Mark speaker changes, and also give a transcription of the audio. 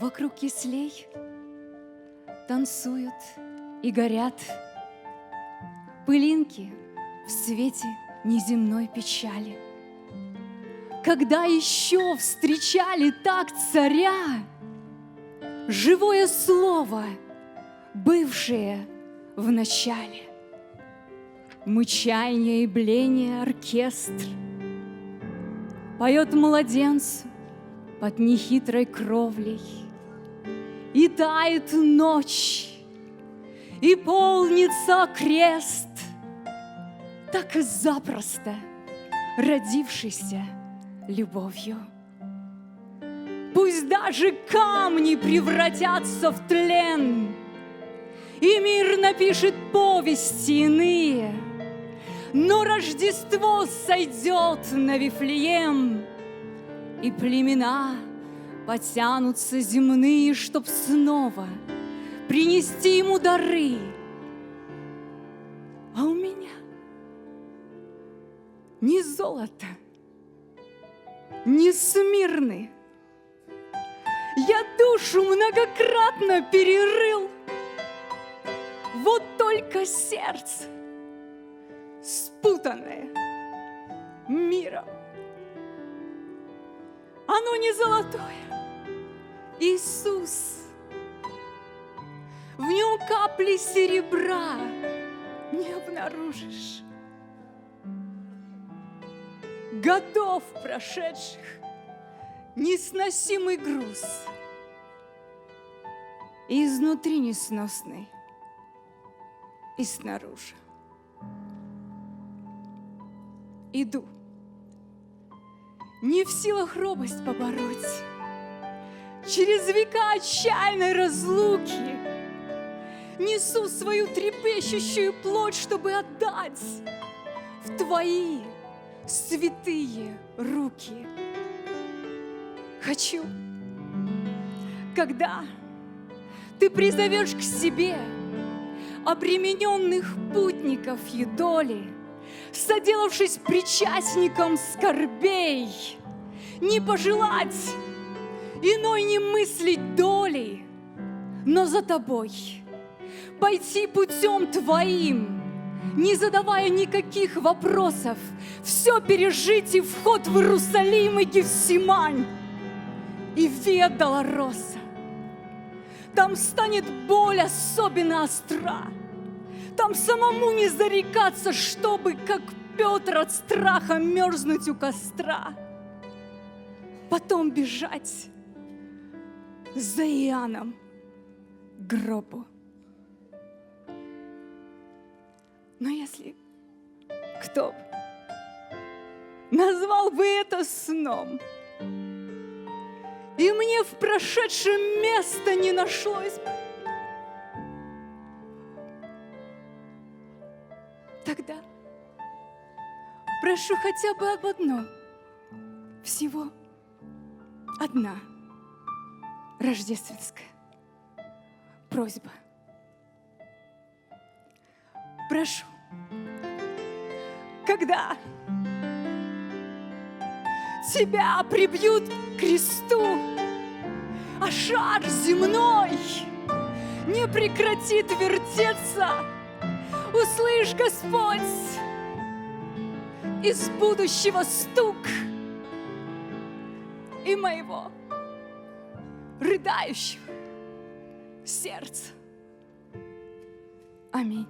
Speaker 1: Вокруг кислей танцуют и горят Пылинки в свете неземной печали. Когда еще встречали так царя, Живое слово, бывшее в начале. Мычание и бление оркестр Поет младенцу под нехитрой кровлей. И тает ночь, и полнится крест, Так и запросто родившийся любовью. Пусть даже камни превратятся в тлен, И мир напишет повести иные, Но Рождество сойдет на Вифлеем, И племена потянутся земные, Чтоб снова принести ему дары. А у меня ни золото, ни смирны, я душу многократно перерыл. Вот только сердце, спутанное миром. Оно не золотое. Иисус. В нем капли серебра не обнаружишь. Годов прошедших несносимый груз – и изнутри несносный, и снаружи. Иду, не в силах робость побороть, Через века отчаянной разлуки Несу свою трепещущую плоть, чтобы отдать В твои святые руки. Хочу, когда ты призовешь к себе обремененных путников едоли, соделавшись причастником скорбей, не пожелать иной не мыслить долей, но за тобой. Пойти путем твоим, не задавая никаких вопросов, все пережить и вход в Иерусалим и Гефсимань. И Виа Долороса там станет боль особенно остра. Там самому не зарекаться, чтобы, как Петр, от страха мерзнуть у костра. Потом бежать за Иоанном гробу. Но если кто назвал бы это сном – и мне в прошедшем места не нашлось бы. Тогда прошу хотя бы об одном, всего одна рождественская просьба. Прошу, когда тебя прибьют к кресту, а шар земной не прекратит вертеться. Услышь, Господь, из будущего стук и моего рыдающего сердца. Аминь.